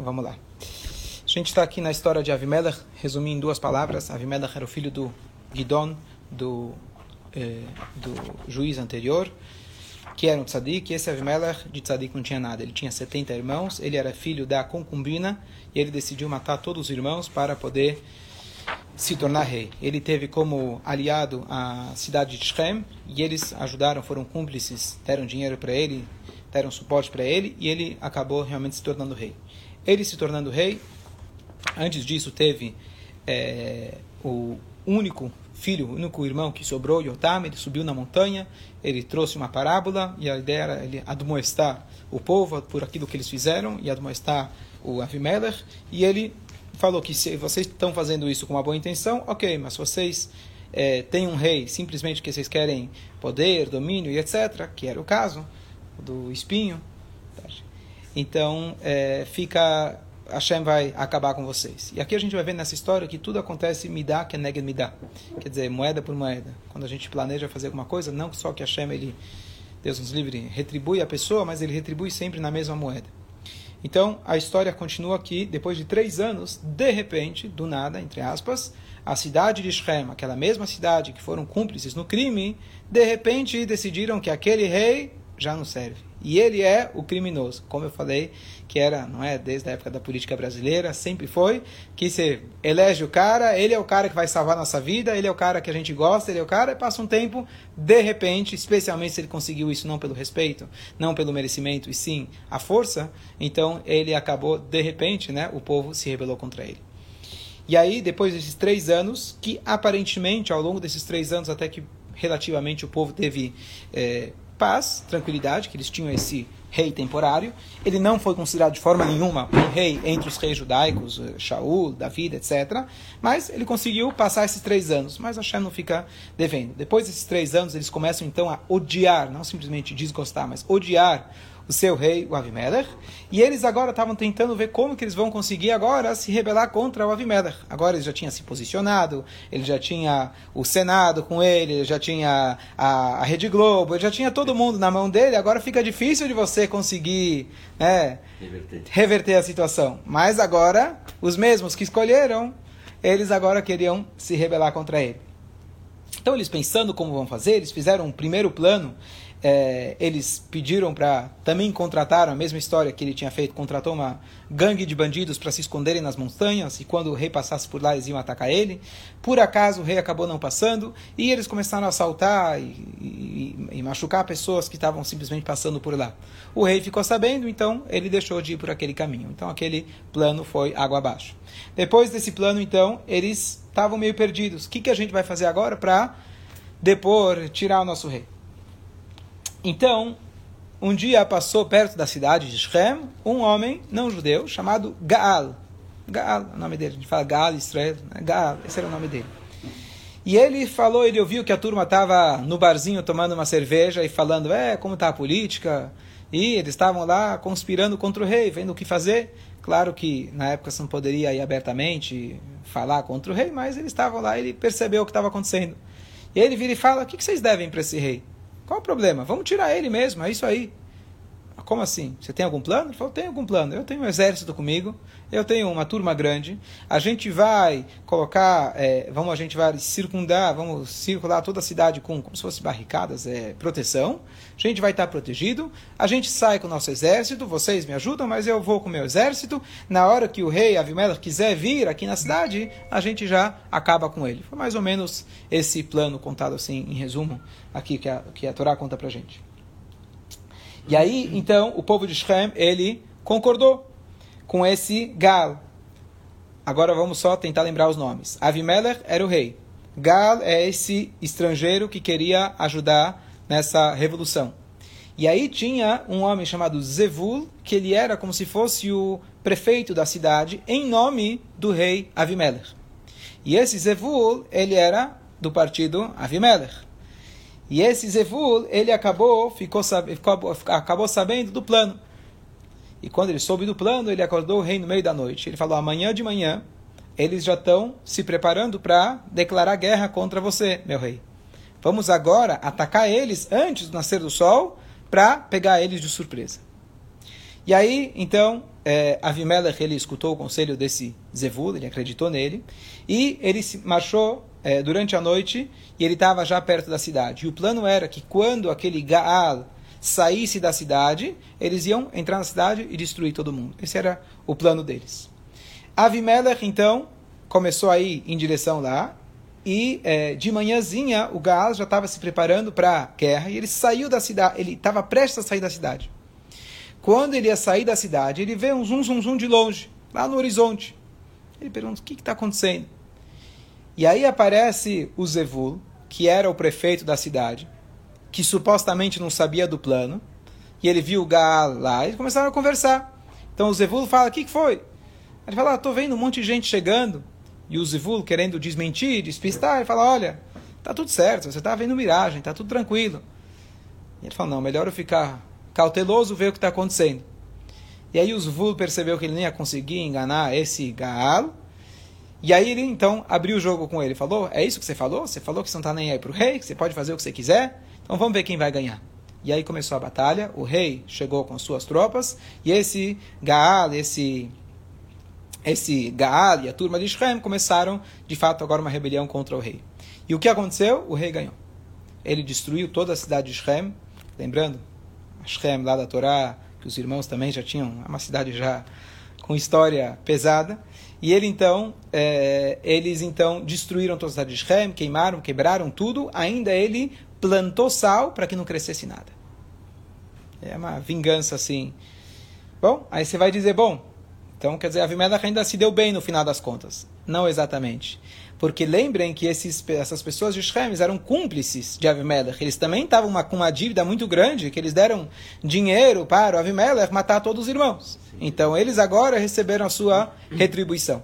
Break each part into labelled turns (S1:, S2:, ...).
S1: Vamos lá. A gente está aqui na história de Avimelech, resumir em duas palavras. Avimelech era o filho do Gidon, do, eh, do juiz anterior, que era um tzadik. E esse Avimelech de tzadik não tinha nada. Ele tinha 70 irmãos, ele era filho da concubina e ele decidiu matar todos os irmãos para poder se tornar rei. Ele teve como aliado a cidade de Shem e eles ajudaram, foram cúmplices, deram dinheiro para ele, deram suporte para ele e ele acabou realmente se tornando rei. Ele se tornando rei, antes disso teve é, o único filho, o único irmão que sobrou, Yotam, ele subiu na montanha, ele trouxe uma parábola e a ideia era ele admoestar o povo por aquilo que eles fizeram e admoestar o Avimelech e ele falou que se vocês estão fazendo isso com uma boa intenção, ok, mas vocês é, têm um rei simplesmente que vocês querem poder, domínio e etc., que era o caso do espinho, então é, fica Hashem vai acabar com vocês. E aqui a gente vai ver nessa história que tudo acontece me dá que neged me dá. Quer dizer, moeda por moeda. Quando a gente planeja fazer alguma coisa, não só que Hashem, ele, Deus nos livre, retribui a pessoa, mas ele retribui sempre na mesma moeda. Então, a história continua aqui, depois de três anos, de repente, do nada, entre aspas, a cidade de Shem, aquela mesma cidade que foram cúmplices no crime, de repente decidiram que aquele rei já não serve. E ele é o criminoso. Como eu falei, que era, não é, desde a época da política brasileira, sempre foi, que você elege o cara, ele é o cara que vai salvar nossa vida, ele é o cara que a gente gosta, ele é o cara, e passa um tempo, de repente, especialmente se ele conseguiu isso não pelo respeito, não pelo merecimento, e sim a força, então ele acabou, de repente, né, o povo se rebelou contra ele. E aí, depois desses três anos, que aparentemente, ao longo desses três anos, até que relativamente o povo teve é, paz, tranquilidade, que eles tinham esse rei temporário. Ele não foi considerado de forma nenhuma um rei entre os reis judaicos, eh, Shaul, David, etc. Mas ele conseguiu passar esses três anos. Mas Hashem não fica devendo. Depois desses três anos, eles começam então a odiar, não simplesmente desgostar, mas odiar o seu rei, o Avimelech, e eles agora estavam tentando ver como que eles vão conseguir agora se rebelar contra o Avimelech. Agora ele já tinha se posicionado, ele já tinha o Senado com ele, ele já tinha a, a Rede Globo, ele já tinha todo mundo na mão dele, agora fica difícil de você conseguir né, reverter. reverter a situação. Mas agora, os mesmos que escolheram, eles agora queriam se rebelar contra ele. Então, eles pensando como vão fazer, eles fizeram um primeiro plano é, eles pediram para também contrataram a mesma história que ele tinha feito, contratou uma gangue de bandidos para se esconderem nas montanhas e quando o rei passasse por lá eles iam atacar ele. Por acaso o rei acabou não passando e eles começaram a assaltar e, e, e machucar pessoas que estavam simplesmente passando por lá. O rei ficou sabendo, então ele deixou de ir por aquele caminho. Então aquele plano foi água abaixo. Depois desse plano, então, eles estavam meio perdidos. O que, que a gente vai fazer agora para depor, tirar o nosso rei? Então, um dia passou perto da cidade de Shem um homem não judeu chamado Gaal. Gaal, é o nome dele. A gente fala Gaal Israel. Né? Gaal, esse era o nome dele. E ele falou, ele ouviu que a turma estava no barzinho tomando uma cerveja e falando, é, como está a política? E eles estavam lá conspirando contra o rei, vendo o que fazer. Claro que na época você não poderia ir abertamente falar contra o rei, mas eles estavam lá, ele percebeu o que estava acontecendo. E ele vira e fala, o que vocês devem para esse rei? Qual o problema? Vamos tirar ele mesmo, é isso aí. Como assim? Você tem algum plano? Ele falou, tenho algum plano. Eu tenho um exército comigo, eu tenho uma turma grande. A gente vai colocar, é, vamos, a gente vai circundar, vamos circular toda a cidade com como se fosse barricadas, é, proteção. A gente vai estar protegido. A gente sai com o nosso exército. Vocês me ajudam, mas eu vou com o meu exército. Na hora que o rei Avimelech quiser vir aqui na cidade, a gente já acaba com ele. Foi mais ou menos esse plano contado assim, em resumo, aqui que a, que a Torá conta pra gente. E aí, então, o povo de Shem, ele concordou com esse Gal. Agora vamos só tentar lembrar os nomes. Avimelech era o rei. Gal é esse estrangeiro que queria ajudar nessa revolução. E aí tinha um homem chamado Zevul, que ele era como se fosse o prefeito da cidade, em nome do rei Avimelech. E esse Zevul, ele era do partido Avimelech. E esse Zevul, ele acabou, ficou, ficou, acabou sabendo do plano. E quando ele soube do plano, ele acordou o rei no meio da noite. Ele falou: amanhã de manhã, eles já estão se preparando para declarar guerra contra você, meu rei. Vamos agora atacar eles antes do nascer do sol para pegar eles de surpresa. E aí, então, é, Avimelech ele escutou o conselho desse Zevul, ele acreditou nele, e ele se marchou é, durante a noite e ele estava já perto da cidade. E o plano era que quando aquele Gaal saísse da cidade, eles iam entrar na cidade e destruir todo mundo. Esse era o plano deles. Avimelech, então, começou a ir em direção lá, e é, de manhãzinha o Gaal já estava se preparando para a guerra, e ele saiu da cidade, ele estava prestes a sair da cidade. Quando ele ia sair da cidade, ele vê um zum, zum, zum de longe, lá no horizonte. Ele pergunta, o que está acontecendo? E aí aparece o Zevul, que era o prefeito da cidade, que supostamente não sabia do plano, e ele viu o Gaal lá, e começaram a conversar. Então o Zevul fala, o que, que foi? Ele fala, estou ah, vendo um monte de gente chegando, e o Zevul querendo desmentir, despistar, ele fala, olha, tá tudo certo, você está vendo miragem, tá tudo tranquilo. E ele fala, não, melhor eu ficar cauteloso, ver o que está acontecendo. E aí o Zvul percebeu que ele nem ia conseguir enganar esse Gaal. E aí ele então abriu o jogo com ele. Falou: É isso que você falou? Você falou que você não está nem aí para o rei, que você pode fazer o que você quiser? Então vamos ver quem vai ganhar. E aí começou a batalha. O rei chegou com suas tropas. E esse Gaal, esse, esse Gaal e a turma de Shem começaram, de fato, agora uma rebelião contra o rei. E o que aconteceu? O rei ganhou. Ele destruiu toda a cidade de Shem. Lembrando, Shem, lá da Torá, que os irmãos também já tinham, é uma cidade já com história pesada. E ele então, é, eles então destruíram toda a cidade de Shem, queimaram, quebraram tudo. Ainda ele plantou sal para que não crescesse nada. É uma vingança assim. Bom, aí você vai dizer, bom, então quer dizer, a Avimelech ainda se deu bem no final das contas. Não exatamente. Porque lembrem que esses, essas pessoas de Shem eram cúmplices de Avimelech. Eles também estavam uma, com uma dívida muito grande, que eles deram dinheiro para o Avimelech matar todos os irmãos. Então eles agora receberam a sua retribuição.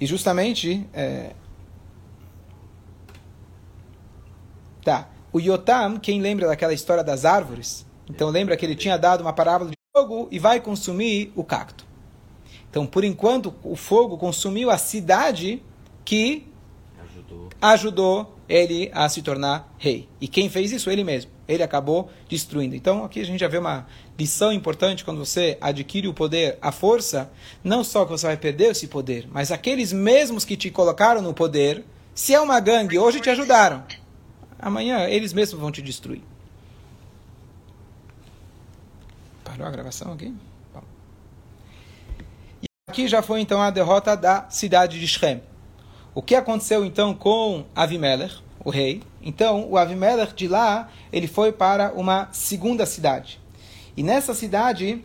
S1: E justamente. É... Tá. O Yotam, quem lembra daquela história das árvores? Então lembra que ele tinha dado uma parábola de fogo e vai consumir o cacto. Então, por enquanto, o fogo consumiu a cidade que ajudou. ajudou ele a se tornar rei. E quem fez isso? Ele mesmo. Ele acabou destruindo. Então, aqui a gente já vê uma lição importante quando você adquire o poder, a força, não só que você vai perder esse poder, mas aqueles mesmos que te colocaram no poder, se é uma gangue, hoje te ajudaram. Amanhã eles mesmos vão te destruir. Parou a gravação aqui? Aqui já foi então a derrota da cidade de Shem. O que aconteceu então com Avimelech, o rei? Então, o Avimelech de lá, ele foi para uma segunda cidade. E nessa cidade,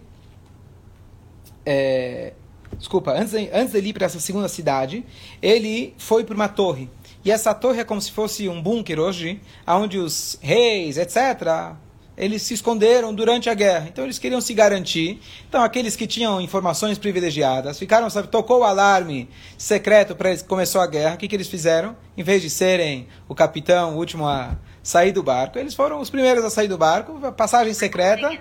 S1: é, desculpa, antes antes de ir para essa segunda cidade, ele foi para uma torre. E essa torre é como se fosse um bunker hoje, onde os reis, etc., eles se esconderam durante a guerra. Então eles queriam se garantir. Então aqueles que tinham informações privilegiadas ficaram, sabe, tocou o alarme secreto para começou a guerra. O que, que eles fizeram? Em vez de serem o capitão, o último a sair do barco, eles foram os primeiros a sair do barco, passagem secreta,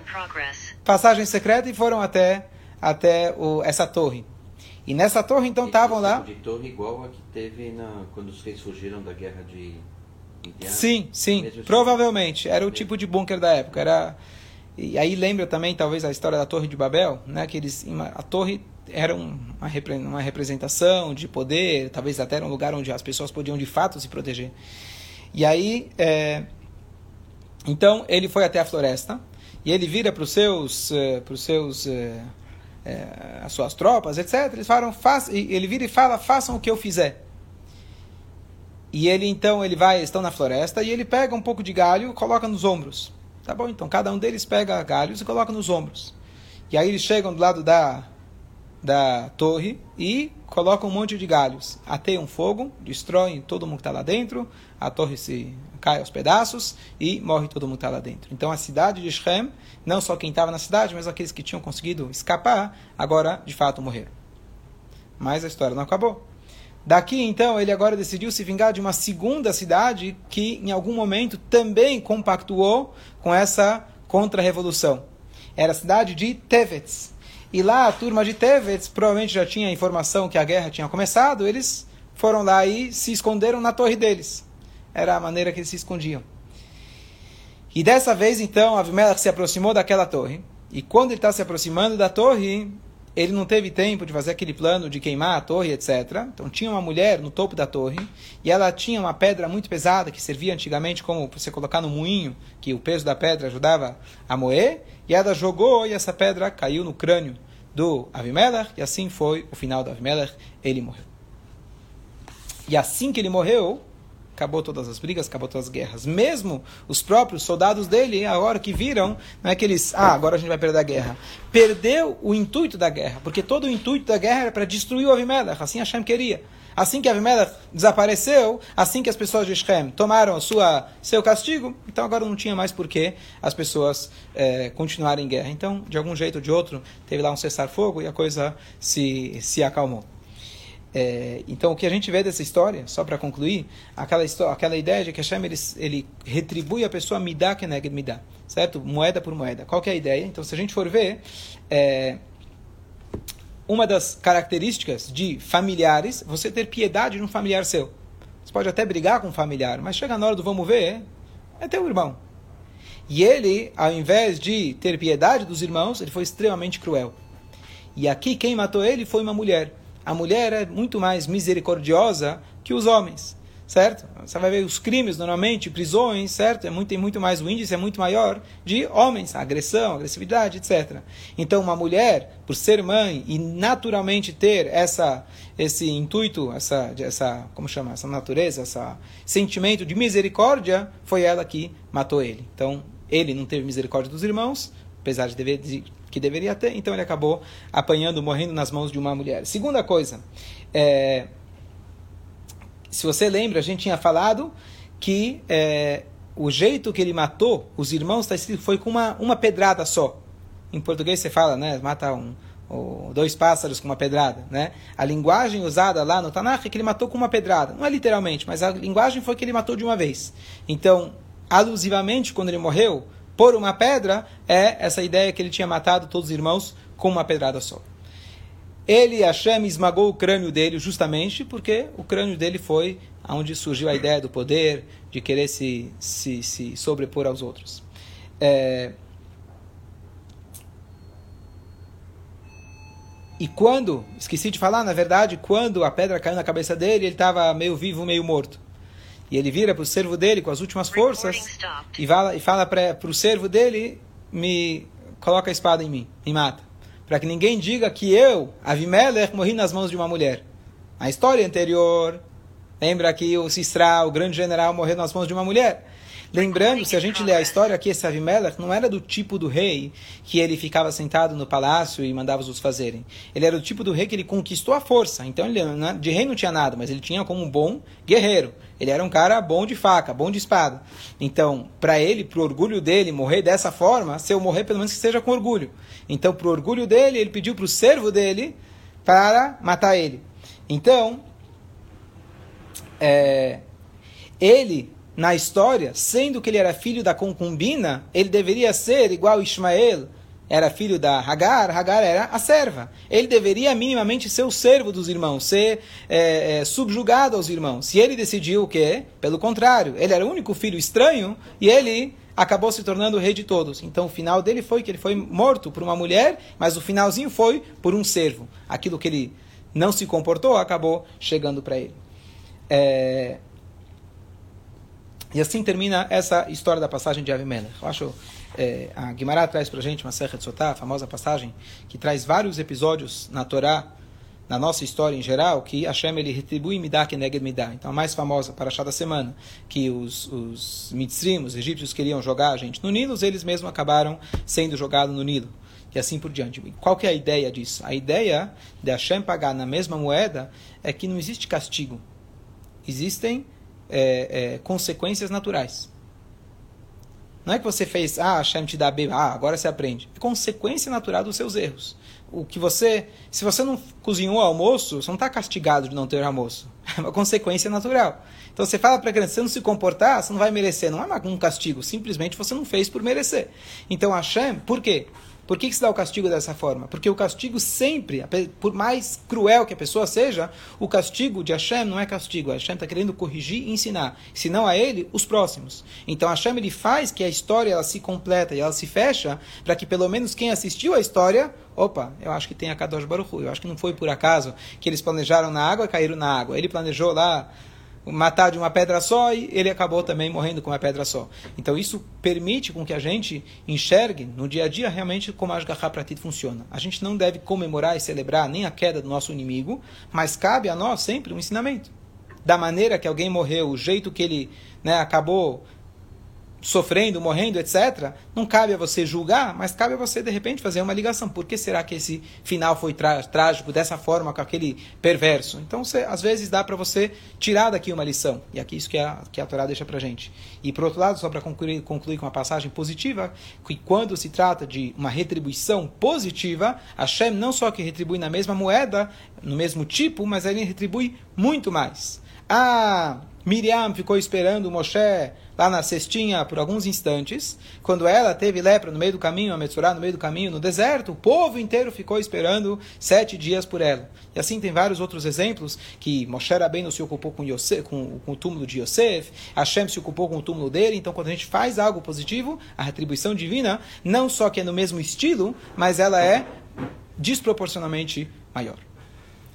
S1: passagem secreta e foram até até o, essa torre. E nessa torre então estavam lá.
S2: Tipo de torre igual a que teve na, quando os reis fugiram da guerra de
S1: Sim, sim, provavelmente. Era o tipo de bunker da época. Era e aí lembra também talvez a história da Torre de Babel, né? Que eles a torre era uma, uma representação de poder, talvez até era um lugar onde as pessoas podiam de fato se proteger. E aí, é, então ele foi até a floresta e ele vira para os seus, uh, para os seus, uh, uh, as suas tropas, etc. Eles falam, ele vira e fala, façam o que eu fizer. E ele então ele vai, estão na floresta e ele pega um pouco de galho, coloca nos ombros. Tá bom? Então cada um deles pega galhos e coloca nos ombros. E aí eles chegam do lado da da torre e colocam um monte de galhos. Ateiam fogo, destroem todo mundo que está lá dentro, a torre se cai aos pedaços e morre todo mundo que está lá dentro. Então a cidade de Shem, não só quem estava na cidade, mas aqueles que tinham conseguido escapar, agora de fato morreram. Mas a história não acabou. Daqui, então, ele agora decidiu se vingar de uma segunda cidade que, em algum momento, também compactuou com essa contra-revolução. Era a cidade de Tevetz. E lá, a turma de Tevetz provavelmente já tinha informação que a guerra tinha começado, eles foram lá e se esconderam na torre deles. Era a maneira que eles se escondiam. E dessa vez, então, Avimelech se aproximou daquela torre E quando ele está se aproximando da torre, ele não teve tempo de fazer aquele plano de queimar a torre, etc. Então tinha uma mulher no topo da torre e ela tinha uma pedra muito pesada que servia antigamente como você colocar no moinho, que o peso da pedra ajudava a moer. E ela jogou e essa pedra caiu no crânio do Avimelech e assim foi o final do Avimelech. Ele morreu. E assim que ele morreu, acabou todas as brigas, acabou todas as guerras. Mesmo os próprios soldados dele, agora que viram, não é que eles, ah, agora a gente vai perder a guerra. Perdeu o intuito da guerra, porque todo o intuito da guerra era para destruir o Avimelech, assim Hashem queria. Assim que Avimelech desapareceu, assim que as pessoas de Shem tomaram sua, seu castigo, então agora não tinha mais por que as pessoas é, continuarem em guerra. Então, de algum jeito ou de outro, teve lá um cessar-fogo e a coisa se, se acalmou. É, então, o que a gente vê dessa história, só para concluir, aquela, história, aquela ideia de que Hashem ele, ele retribui a pessoa midá que neged midá, certo? Moeda por moeda. Qual que é a ideia? Então, se a gente for ver, é, uma das características de familiares, você ter piedade num familiar seu. Você pode até brigar com um familiar, mas chega na hora do vamos ver, é teu irmão. E ele, ao invés de ter piedade dos irmãos, ele foi extremamente cruel. E aqui quem matou ele foi uma mulher a mulher é muito mais misericordiosa que os homens, certo? Você vai ver os crimes normalmente, prisões, certo? É muito, tem muito mais, o índice é muito maior de homens, agressão, agressividade, etc. Então, uma mulher, por ser mãe e naturalmente ter essa, esse intuito, essa, essa, como chama, essa natureza, esse sentimento de misericórdia, foi ela que matou ele. Então, ele não teve misericórdia dos irmãos, apesar de, dever, de que deveria ter, então ele acabou apanhando, morrendo nas mãos de uma mulher. Segunda coisa, é, se você lembra, a gente tinha falado que é, o jeito que ele matou os irmãos está escrito foi com uma, uma pedrada só. Em português você fala, né? Mata um, dois pássaros com uma pedrada, né? A linguagem usada lá no Tanakh é que ele matou com uma pedrada. Não é literalmente, mas a linguagem foi que ele matou de uma vez. Então, alusivamente, quando ele morreu, por uma pedra, é essa ideia que ele tinha matado todos os irmãos com uma pedrada só. Ele, Hashem, esmagou o crânio dele justamente porque o crânio dele foi onde surgiu a ideia do poder, de querer se, se, se sobrepor aos outros. É... E quando, esqueci de falar, na verdade, quando a pedra caiu na cabeça dele, ele estava meio vivo, meio morto. E ele vira para o servo dele com as últimas forças e fala, e fala para o servo dele: me coloca a espada em mim, me mata. Para que ninguém diga que eu, Avimelech, morri nas mãos de uma mulher. A história anterior, lembra que o Sisra, o grande general, morreu nas mãos de uma mulher. Lembrando, se a gente ler a história aqui, esse Avimelech não era do tipo do rei que ele ficava sentado no palácio e mandava os outros fazerem. Ele era do tipo do rei que ele conquistou a força. Então, ele, de rei não tinha nada, mas ele tinha como um bom guerreiro. Ele era um cara bom de faca, bom de espada. Então, para ele, pro orgulho dele, morrer dessa forma, se eu morrer, pelo menos que seja com orgulho. Então, pro orgulho dele, ele pediu pro servo dele para matar ele. Então, é, ele na história, sendo que ele era filho da concubina, ele deveria ser igual Ismael, era filho da Hagar, Hagar era a serva. Ele deveria minimamente ser o servo dos irmãos, ser é, é, subjugado aos irmãos. Se ele decidiu o quê? Pelo contrário, ele era o único filho estranho e ele acabou se tornando o rei de todos. Então o final dele foi que ele foi morto por uma mulher, mas o finalzinho foi por um servo. Aquilo que ele não se comportou acabou chegando para ele. É, e assim termina essa história da passagem de Avimelech. Eu acho, é, a Guimarães traz para a gente uma Serra de Sotá, a famosa passagem, que traz vários episódios na Torá, na nossa história em geral, que Hashem ele retribui Midah que Neged Midah. Então a mais famosa para a da semana, que os, os Mitzrim, os egípcios queriam jogar a gente no Nilo, eles mesmos acabaram sendo jogados no Nilo. E assim por diante. Qual que é a ideia disso? A ideia de Hashem pagar na mesma moeda é que não existe castigo. Existem é, é, consequências naturais. Não é que você fez, ah, Hashem te dá bem, ah, agora você aprende. É consequência natural dos seus erros. O que você, se você não cozinhou almoço, você não está castigado de não ter almoço. É uma consequência natural. Então você fala para a criança, se não se comportar, você não vai merecer. Não é um castigo, simplesmente você não fez por merecer. Então Hashem, por quê? Por que, que se dá o castigo dessa forma? Porque o castigo sempre, por mais cruel que a pessoa seja, o castigo de Hashem não é castigo. Hashem está querendo corrigir e ensinar. Se não a ele, os próximos. Então Hashem ele faz que a história ela se completa e ela se fecha para que pelo menos quem assistiu a história opa, eu acho que tem a Kadosh Baruch. Eu acho que não foi por acaso que eles planejaram na água e caíram na água. Ele planejou lá matar de uma pedra só e ele acabou também morrendo com uma pedra só. Então isso permite com que a gente enxergue no dia a dia realmente como a Ashgaha Pratit funciona. A gente não deve comemorar e celebrar nem a queda do nosso inimigo, mas cabe a nós sempre um ensinamento. Da maneira que alguém morreu, o jeito que ele né, acabou sofrendo, morrendo, etc., não cabe a você julgar, mas cabe a você, de repente, fazer uma ligação. Por que será que esse final foi trágico dessa forma, com aquele perverso? Então, você, às vezes, dá para você tirar daqui uma lição. E aqui isso que a, que a Torá deixa para gente. E, por outro lado, só para concluir, concluir com uma passagem positiva, que quando se trata de uma retribuição positiva, Hashem não só que retribui na mesma moeda, no mesmo tipo, mas ele retribui muito mais. A Miriam ficou esperando Moshe lá na cestinha por alguns instantes. Quando ela teve lepra no meio do caminho, a Metzorá no meio do caminho, no deserto, o povo inteiro ficou esperando sete dias por ela. E assim tem vários outros exemplos que Moshe Rabbeinu se ocupou com, Yosef, com, com o túmulo de Yosef, Hashem se ocupou com o túmulo dele. Então, quando a gente faz algo positivo, a retribuição divina, não só que é no mesmo estilo, mas ela é desproporcionalmente maior.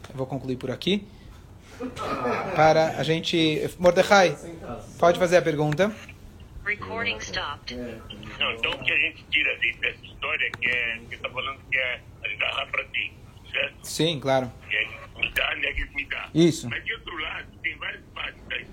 S1: Eu vou concluir por aqui para a gente. Mordecai, pode fazer a pergunta.
S3: Recording stopped.
S4: Não, então o que a gente tira dessa história é que é que está falando que é agarrar tá para ti, certo?
S1: Sim, claro.
S4: Que é me dá, né, que me dá.
S1: Isso.
S4: Mas de outro lado, tem várias partes da história